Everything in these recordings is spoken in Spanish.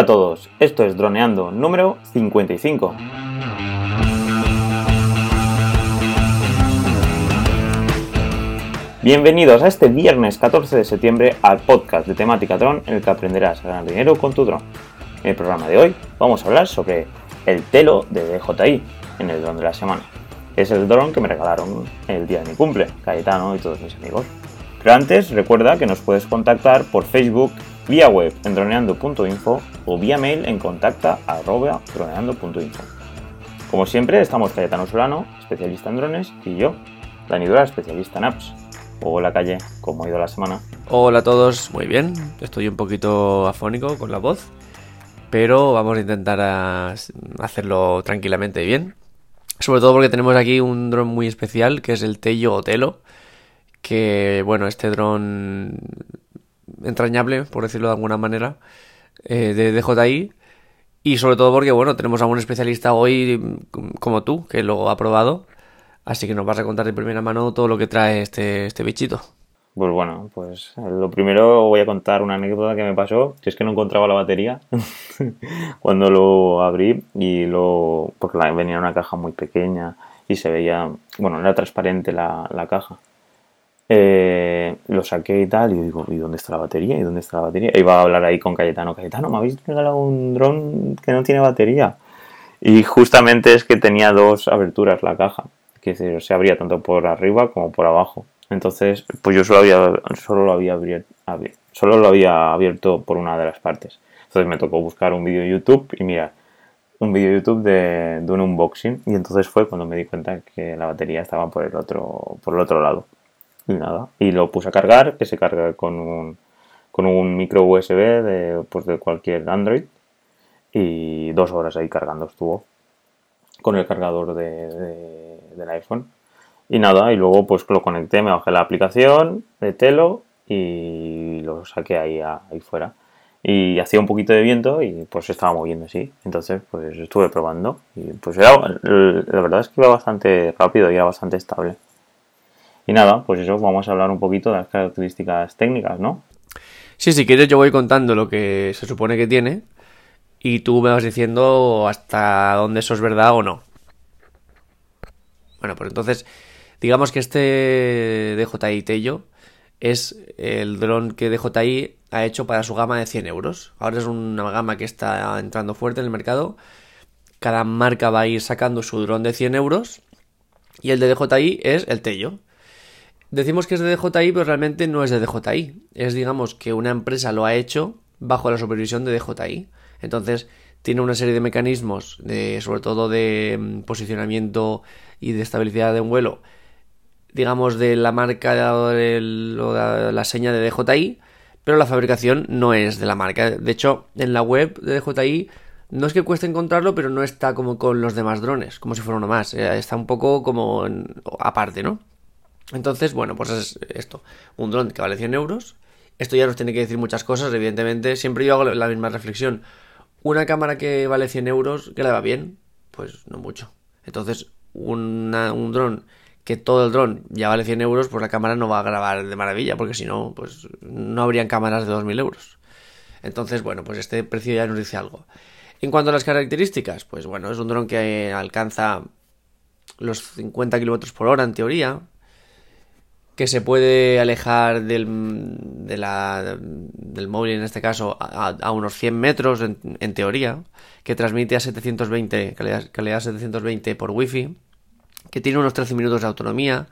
Hola a todos, esto es Droneando número 55. Bienvenidos a este viernes 14 de septiembre al podcast de temática dron en el que aprenderás a ganar dinero con tu dron. En el programa de hoy vamos a hablar sobre el Telo de DJI en el dron de la semana. Es el dron que me regalaron el día de mi cumple, Cayetano y todos mis amigos. Pero antes recuerda que nos puedes contactar por Facebook, vía web en droneando.info o vía mail en contacta.droneando.info. Como siempre, estamos Cayetano Solano, especialista en drones, y yo, Dani Dura, especialista en apps. Hola calle, ¿cómo ha ido la semana? Hola a todos, muy bien. Estoy un poquito afónico con la voz, pero vamos a intentar hacerlo tranquilamente bien. Sobre todo porque tenemos aquí un dron muy especial que es el Tello Otelo que, bueno, este dron entrañable, por decirlo de alguna manera, eh, de DJI. Y sobre todo porque, bueno, tenemos a un especialista hoy como tú, que lo ha probado. Así que nos vas a contar de primera mano todo lo que trae este, este bichito. Pues bueno, pues lo primero voy a contar una anécdota que me pasó, que es que no encontraba la batería cuando lo abrí y lo... porque venía en una caja muy pequeña y se veía, bueno, era transparente la, la caja. Eh, lo saqué y tal, y digo, ¿y dónde está la batería? ¿Y dónde está la batería? Iba a hablar ahí con Cayetano. Cayetano, ¿me habéis regalado un dron que no tiene batería? Y justamente es que tenía dos aberturas la caja, que se abría tanto por arriba como por abajo. Entonces, pues yo solo había, solo lo había abierto, solo lo había abierto por una de las partes. Entonces me tocó buscar un vídeo YouTube y mirar un vídeo YouTube de, de un unboxing y entonces fue cuando me di cuenta que la batería estaba por el otro, por el otro lado y nada. Y lo puse a cargar, que se carga con un, con un micro USB de, pues de cualquier Android. Y dos horas ahí cargando estuvo con el cargador de, del iPhone. Y nada, y luego pues lo conecté, me bajé la aplicación de Telo y lo saqué ahí, ahí fuera. Y hacía un poquito de viento y pues se estaba moviendo así. Entonces pues estuve probando y pues era, la verdad es que iba bastante rápido y era bastante estable. Y nada, pues eso, vamos a hablar un poquito de las características técnicas, ¿no? Sí, si quieres yo voy contando lo que se supone que tiene y tú me vas diciendo hasta dónde eso es verdad o no. Bueno, pues entonces, digamos que este DJI Tello es el dron que DJI ha hecho para su gama de 100 euros. Ahora es una gama que está entrando fuerte en el mercado. Cada marca va a ir sacando su dron de 100 euros y el de DJI es el Tello. Decimos que es de DJI, pero realmente no es de DJI. Es, digamos, que una empresa lo ha hecho bajo la supervisión de DJI. Entonces, tiene una serie de mecanismos, de, sobre todo de mm, posicionamiento y de estabilidad de un vuelo, digamos, de la marca de la seña de DJI, pero la fabricación no es de la marca. De hecho, en la web de DJI no es que cueste encontrarlo, pero no está como con los demás drones, como si fuera uno más. Eh, está un poco como aparte, ¿no? Entonces, bueno, pues es esto. Un dron que vale 100 euros. Esto ya nos tiene que decir muchas cosas, evidentemente. Siempre yo hago la misma reflexión. Una cámara que vale 100 euros, ¿que le va bien? Pues no mucho. Entonces, un dron que todo el dron ya vale 100 euros, pues la cámara no va a grabar de maravilla, porque si no, pues no habrían cámaras de 2.000 euros. Entonces, bueno, pues este precio ya nos dice algo. En cuanto a las características, pues bueno, es un dron que alcanza los 50 km por hora en teoría, que se puede alejar del, del móvil, en este caso, a, unos 100 metros, en, teoría, que transmite a 720, calidad, calidad 720 por wifi, que tiene unos 13 minutos de autonomía,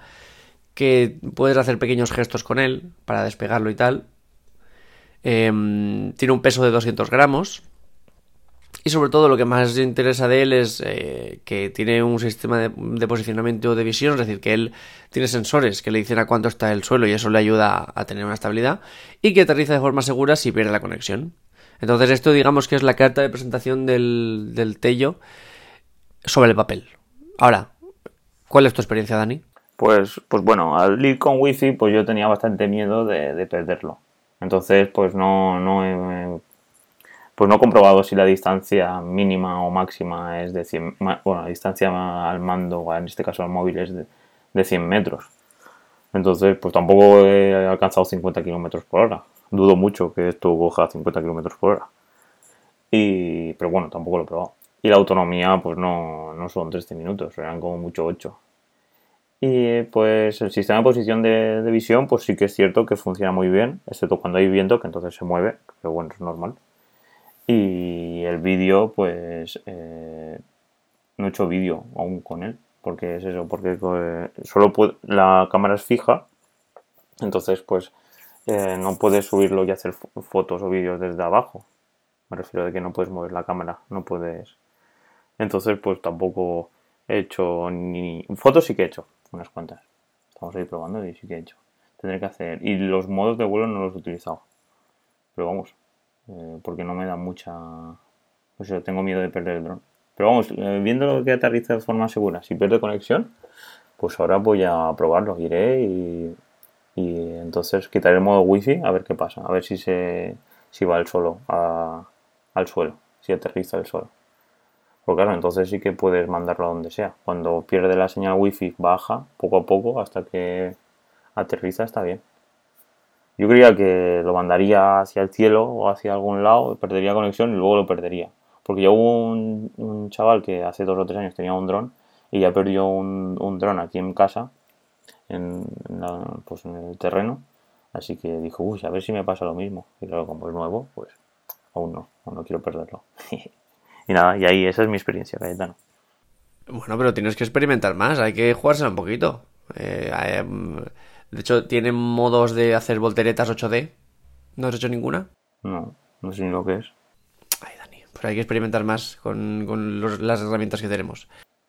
que puedes hacer pequeños gestos con él para despegarlo y tal. Em, tiene un peso de 200 gramos, y sobre todo lo que más interesa de él es eh, que tiene un sistema de, posicionamiento de visión, es decir, que él tiene sensores que le dicen a cuánto está el suelo y eso le ayuda a tener una estabilidad y que aterriza de forma segura si pierde la conexión. Entonces esto digamos que es la carta de presentación del, Tello sobre el papel. Ahora, ¿cuál es tu experiencia, Dani? Pues, pues bueno, al ir con wifi pues yo tenía bastante miedo de, de perderlo. Entonces pues no, no he pues no he comprobado si la distancia mínima o máxima es de 100, bueno, la distancia al mando, en este caso al móvil, es de, 100 metros. Entonces, pues tampoco he alcanzado 50 kilómetros por hora. Dudo mucho que esto coja 50 kilómetros por hora. Y, pero bueno, tampoco lo he probado. Y la autonomía, pues no, no son 13 minutos, eran como mucho 8. Y pues el sistema de posición de, visión, pues sí que es cierto que funciona muy bien, excepto cuando hay viento, que entonces se mueve, pero bueno, es normal. Y el vídeo, pues eh, no he hecho vídeo aún con él, porque es eso, porque eh, solo la cámara es fija, entonces pues eh, no puedes subirlo y hacer fotos o vídeos desde abajo. Me refiero de que no puedes mover la cámara, no puedes. Entonces pues tampoco he hecho ni fotos sí que he hecho unas cuantas. Estamos ahí probando y sí que he hecho. Tendré que hacer y los modos de vuelo no los he utilizado, pero vamos, eh, porque no me da mucha. Pues tengo miedo de perder el dron. Pero vamos, eh, viendo lo que aterriza de forma segura, si pierde conexión, pues ahora voy a probarlo, iré y, y entonces quitaré el modo wifi a ver qué pasa, a ver si se si va el solo al suelo, si aterriza el suelo. Porque claro, entonces sí que puedes mandarlo a donde sea. Cuando pierde la señal wifi baja poco a poco hasta que aterriza está bien. Yo creía que lo mandaría hacia el cielo o hacia algún lado, perdería conexión y luego lo perdería. Porque yo hubo un, chaval que hace dos o tres años tenía un dron y ya perdió un, dron aquí en casa, en, pues en el terreno. Así que dijo, uy, a ver si me pasa lo mismo. Y claro, como es nuevo, pues aún no, aún no quiero perderlo. y nada, y ahí esa es mi experiencia, Cayetano. Bueno, pero tienes que experimentar más, hay que jugársela un poquito. Eh, em, de hecho, ¿tienen modos de hacer volteretas 8D? ¿No has hecho ninguna? No, no sé ni lo que es. Pero hay que experimentar más con, las herramientas que tenemos.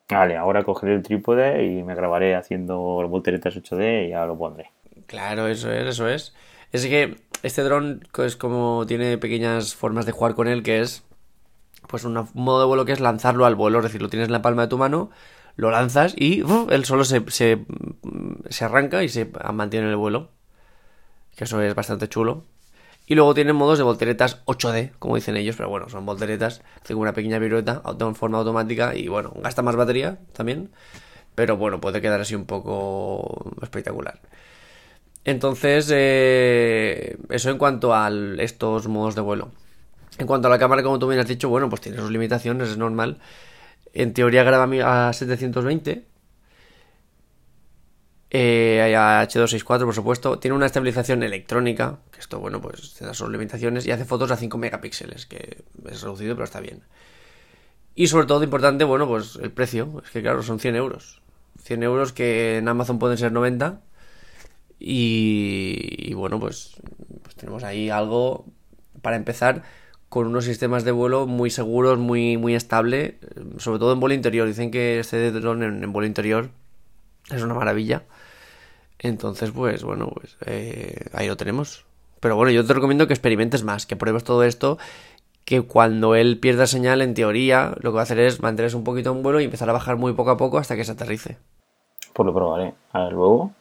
Vale, ahora cogeré el trípode y me grabaré haciendo volteretas 8D y ya lo pondré. Claro, eso es, eso es. Es que este dron es como tiene pequeñas formas de jugar con él, que es pues un modo de vuelo que es lanzarlo al vuelo, es decir, lo tienes en la palma de tu mano, lo lanzas y él solo se, se, se arranca y se mantiene en el vuelo. Que eso es bastante chulo. Y luego tienen modos de volteretas 8D, como dicen ellos, pero bueno, son volteretas, tengo una pequeña pirueta en forma automática y bueno, gasta más batería también, pero bueno, puede quedar así un poco espectacular. Entonces, eh, eso en cuanto a estos modos de vuelo. En cuanto a la cámara, como tú bien has dicho, bueno, pues tiene sus limitaciones, es normal. En teoría graba a 720, eh, H264, por supuesto. Tiene una estabilización electrónica, que esto, bueno, pues tiene sus limitaciones. Y hace fotos a 5 megapíxeles, que es reducido, pero está bien. Y sobre todo, importante, bueno, pues el precio. Es que, claro, son 100 euros. 100 euros que en Amazon pueden ser 90. Y, bueno, pues, pues tenemos ahí algo para empezar con unos sistemas de vuelo muy seguros, muy, muy estable, sobre todo en vuelo interior. Dicen que este dron en vuelo interior es una maravilla. Entonces, pues bueno, pues eh, ahí lo tenemos. Pero bueno, yo te recomiendo que experimentes más, que pruebes todo esto, que cuando él pierda señal, en teoría, lo que va a hacer es mantenerse un poquito en vuelo y empezar a bajar muy poco a poco hasta que se aterrice. Pues lo probaré. A ver, luego.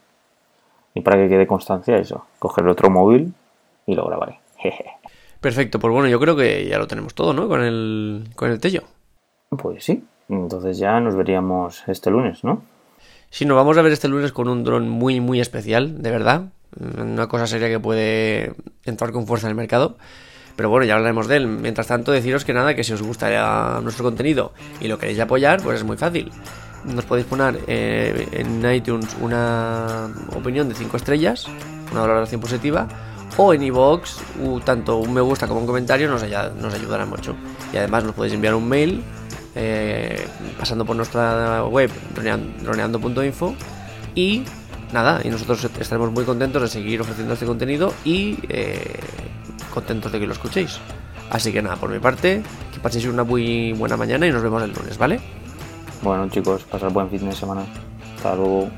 Y para que quede constancia eso, coger otro móvil y lo grabaré. Perfecto, pues bueno, yo creo que ya lo tenemos todo, ¿no? Con el, con el Tello. Pues sí. Entonces ya nos veríamos este lunes, ¿no? Sí, nos vamos a ver este lunes con un dron muy, muy especial, de verdad. Una cosa seria que puede entrar con fuerza en el mercado. Pero bueno, ya hablaremos de él. Mientras tanto, deciros que nada, que si os gusta nuestro contenido y lo queréis apoyar, pues es muy fácil. Nos podéis poner eh, en iTunes una opinión de 5 estrellas, una valoración positiva, o en iVoox, tanto un me gusta como un comentario nos ayudará mucho. Y además nos podéis enviar un mail eh, pasando por nuestra web droneando.info y nada, y nosotros estaremos muy contentos de seguir ofreciendo este contenido y eh, contentos de que lo escuchéis. Así que nada, por mi parte, que paséis una muy buena mañana y nos vemos el lunes, ¿vale? Bueno chicos, pasar buen fin de semana. Hasta luego.